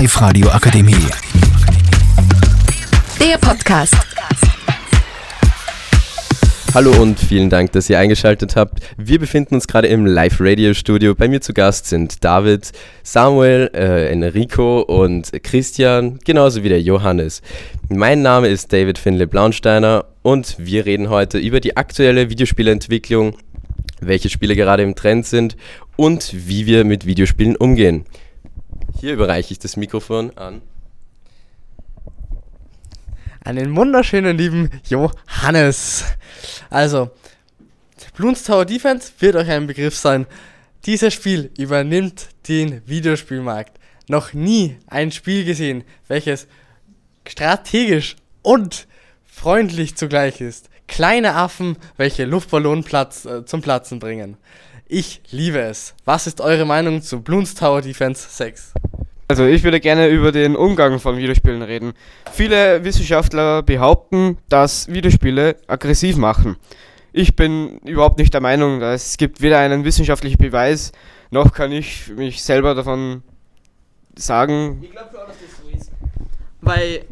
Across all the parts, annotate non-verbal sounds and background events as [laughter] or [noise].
Live Radio Akademie. Der Podcast. Hallo und vielen Dank, dass ihr eingeschaltet habt. Wir befinden uns gerade im Live-Radio-Studio. Bei mir zu Gast sind David, Samuel, äh, Enrico und Christian, genauso wie der Johannes. Mein Name ist David Finley Blaunsteiner und wir reden heute über die aktuelle Videospielentwicklung, welche Spiele gerade im Trend sind und wie wir mit Videospielen umgehen. Hier überreiche ich das Mikrofon an. Einen wunderschönen lieben Johannes. Also, Bloons Tower Defense wird euch ein Begriff sein. Dieses Spiel übernimmt den Videospielmarkt. Noch nie ein Spiel gesehen, welches strategisch und freundlich zugleich ist. Kleine Affen, welche Luftballon Platz, äh, zum Platzen bringen. Ich liebe es. Was ist eure Meinung zu Bloons Tower Defense 6? Also ich würde gerne über den Umgang von Videospielen reden. Viele Wissenschaftler behaupten, dass Videospiele aggressiv machen. Ich bin überhaupt nicht der Meinung, es gibt weder einen wissenschaftlichen Beweis, noch kann ich mich selber davon sagen. Ich glaube schon, dass das so ist. Weil,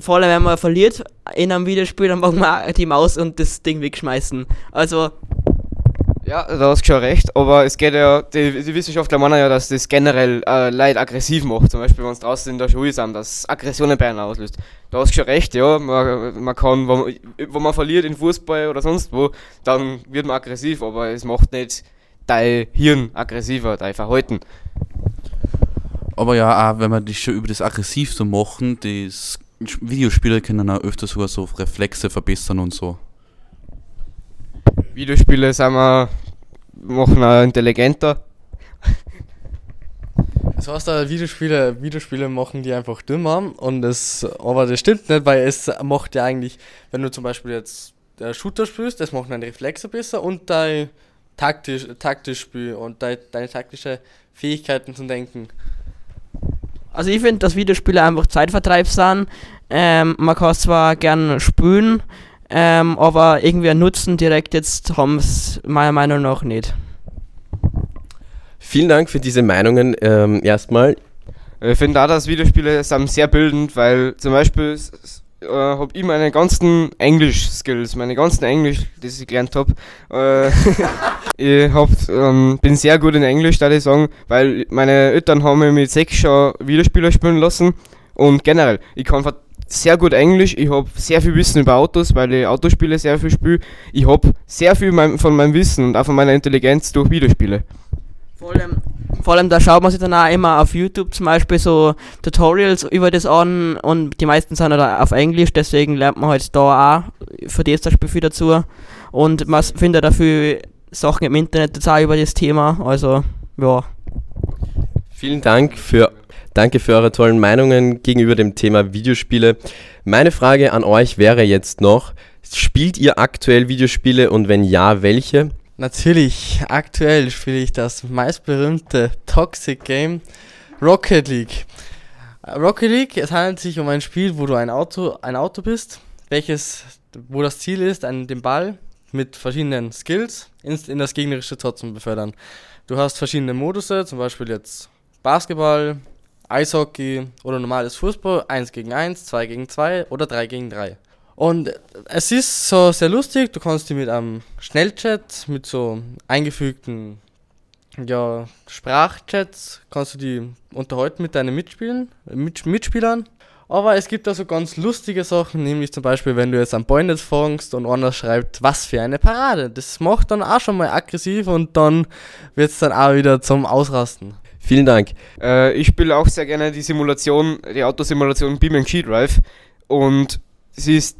vor allem wenn man verliert in einem Videospiel, dann mag man die Maus und das Ding wegschmeißen. Also, Ja, da hast du schon recht, aber es geht ja, die, die Wissenschaftler meinen ja, dass das generell äh, Leute aggressiv macht. Zum Beispiel, wenn es draußen in der Schule sind, dass Aggressionen bei einem auslöst. Da hast du schon recht, ja. Man, man kann, wenn man, wenn man verliert in Fußball oder sonst wo, dann wird man aggressiv, aber es macht nicht dein Hirn aggressiver, dein Verhalten. Aber ja, auch wenn wir das schon über das aggressiv so machen, das Videospiele können auch öfter sogar so Reflexe verbessern und so. Videospiele sind wir, machen auch intelligenter. Das heißt, äh, Videospiele, Videospiele machen die einfach dümmer und das, aber das stimmt nicht, weil es macht ja eigentlich, wenn du zum Beispiel jetzt der Shooter spielst, das macht deine Reflexe besser und dein taktisch, taktisch Spiel und dein, deine taktische Fähigkeiten zum Denken. also ich finde, dass Videospiele einfach Zeitvertreib sind. Ähm, man kann zwar gern spielen, ähm, aber irgendwie einen Nutzen direkt jetzt haben es meiner Meinung nach nicht. Vielen Dank für diese Meinungen ähm, erstmal. Ich finde auch, dass Videospiele sind sehr bildend, weil zum Beispiel äh, habe ich meine ganzen Englisch-Skills, meine ganzen Englisch, die ich gelernt habe, äh, [laughs] ich hab, ähm, bin sehr gut in Englisch, da ich sagen, weil meine Eltern haben mich mit sechs schon Videospiele spielen lassen und generell, ich kann sehr gut Englisch, ich habe sehr viel Wissen über Autos, weil ich Autospiele sehr viel spiele. Ich habe sehr viel mein, von meinem Wissen und auch von meiner Intelligenz durch Videospiele. Vor allem, vor allem da schaut man sich dann auch immer auf YouTube zum Beispiel so Tutorials über das an und die meisten sind halt auf Englisch, deswegen lernt man halt da auch für das zum Beispiel viel dazu. Und man findet dafür Sachen im Internet auch über das Thema, also ja. Vielen Dank für, danke für eure tollen Meinungen gegenüber dem Thema Videospiele. Meine Frage an euch wäre jetzt noch, spielt ihr aktuell Videospiele und wenn ja, welche? Natürlich, aktuell spiele ich das meistberühmte Toxic Game Rocket League. Rocket League, es handelt sich um ein Spiel, wo du ein Auto, ein Auto bist, welches, wo das Ziel ist, einen, den Ball mit verschiedenen Skills in, in das gegnerische Tor zu befördern. Du hast verschiedene Modusse, zum Beispiel jetzt Basketball, Eishockey oder normales Fußball, 1 gegen 1, 2 gegen 2 oder 3 gegen 3. Und es ist so sehr lustig, du kannst die mit einem Schnellchat, mit so eingefügten ja, Sprachchats, kannst du die unterhalten mit deinen Mitspielen, mit, Mitspielern. Aber es gibt also ganz lustige Sachen, nämlich zum Beispiel, wenn du jetzt am nicht fängst und einer schreibt, was für eine Parade. Das macht dann auch schon mal aggressiv und dann wird es dann auch wieder zum Ausrasten. Vielen Dank. Äh, ich spiele auch sehr gerne die Simulation, die Autosimulation Beam G Drive und sie ist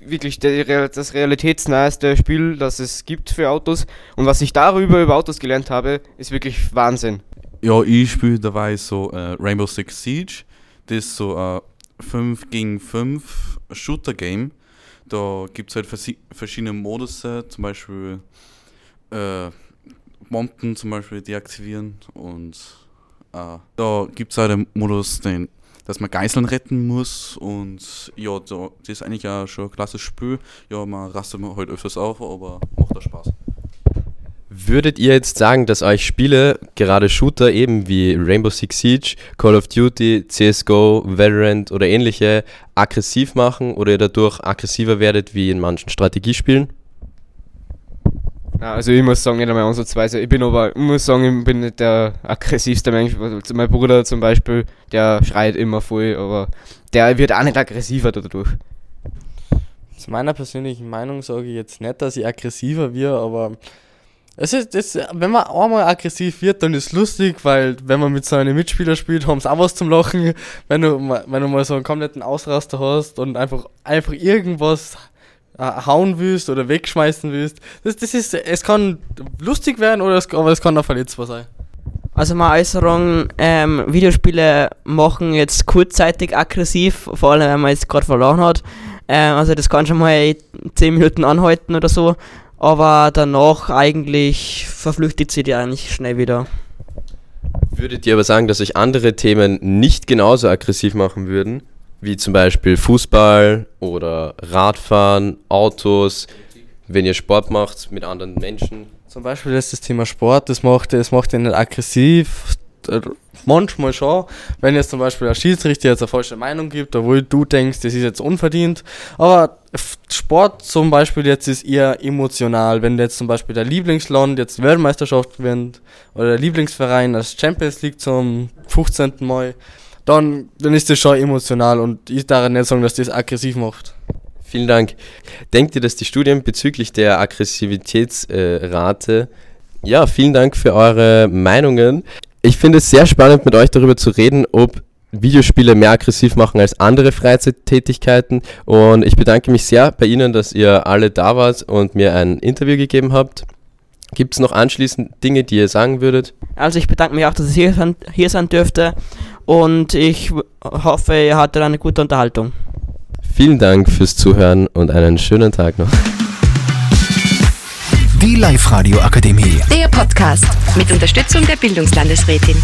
wirklich der, das realitätsnaheste Spiel, das es gibt für Autos und was ich darüber über Autos gelernt habe, ist wirklich Wahnsinn. Ja, ich spiele dabei so äh, Rainbow Six Siege. Das ist so ein 5 gegen 5 Shooter-Game. Da gibt es halt versi- verschiedene Modus, zum Beispiel äh, Bomben zum Beispiel deaktivieren und äh, da gibt es halt den Modus, den, dass man Geiseln retten muss und ja, da, das ist eigentlich auch schon ein klassisches Spiel. Ja, man rastet halt öfters auf, aber macht auch Spaß. Würdet ihr jetzt sagen, dass euch Spiele, gerade Shooter eben wie Rainbow Six Siege, Call of Duty, CSGO, Valorant oder ähnliche, aggressiv machen oder ihr dadurch aggressiver werdet wie in manchen Strategiespielen? Ja, also ich muss sagen, nicht einmal ansatzweise. Ich bin aber, ich muss sagen, ich bin nicht der aggressivste Mensch. Also Mein Bruder zum Beispiel, der schreit immer voll, aber der wird auch nicht aggressiver dadurch. Zu meiner persönlichen Meinung sage ich jetzt nicht, dass ich aggressiver wird, aber es ist, es, wenn man einmal aggressiv wird, dann ist es lustig, weil wenn man mit seinen Mitspielern spielt, haben sie auch was zum Lachen. Wenn du, wenn du mal so einen kompletten Ausraster hast und einfach, einfach irgendwas hauen willst oder wegschmeißen willst, das, das ist, es kann lustig werden, oder es, aber es kann auch verletzbar sein. Also meine Äußerung, ähm, Videospiele machen jetzt kurzzeitig aggressiv, vor allem wenn man jetzt gerade verloren hat. Ähm, also das kann schon mal 10 Minuten anhalten oder so, aber danach eigentlich verflüchtigt sie die eigentlich schnell wieder. Würdet ihr aber sagen, dass euch andere Themen nicht genauso aggressiv machen würden? Wie zum Beispiel Fußball oder Radfahren, Autos, wenn ihr Sport macht mit anderen Menschen? Zum Beispiel ist das Thema Sport, das macht, das macht nicht aggressiv. Äh, Manchmal schon, wenn jetzt zum Beispiel der Schiedsrichter jetzt eine falsche Meinung gibt, obwohl du denkst, das ist jetzt unverdient. Aber Sport zum Beispiel jetzt ist eher emotional. Wenn jetzt zum Beispiel der Lieblingsland jetzt Weltmeisterschaft gewinnt oder der Lieblingsverein das Champions League zum 15. Mal, dann, dann ist das schon emotional und ich darf nicht sagen, dass das aggressiv macht. Vielen Dank. Denkt ihr, dass die Studien bezüglich der Aggressivitätsrate, ja, vielen Dank für eure Meinungen. Ich finde es sehr spannend, mit euch darüber zu reden, ob Videospiele mehr aggressiv machen als andere Freizeittätigkeiten. Und ich bedanke mich sehr bei Ihnen, dass ihr alle da wart und mir ein Interview gegeben habt. Gibt es noch anschließend Dinge, die ihr sagen würdet? Also ich bedanke mich auch, dass ich hier sein, hier sein dürfte und ich hoffe, ihr hattet eine gute Unterhaltung. Vielen Dank fürs Zuhören und einen schönen Tag noch. Die Live-Radio Akademie. Der Podcast mit Unterstützung der Bildungslandesrätin.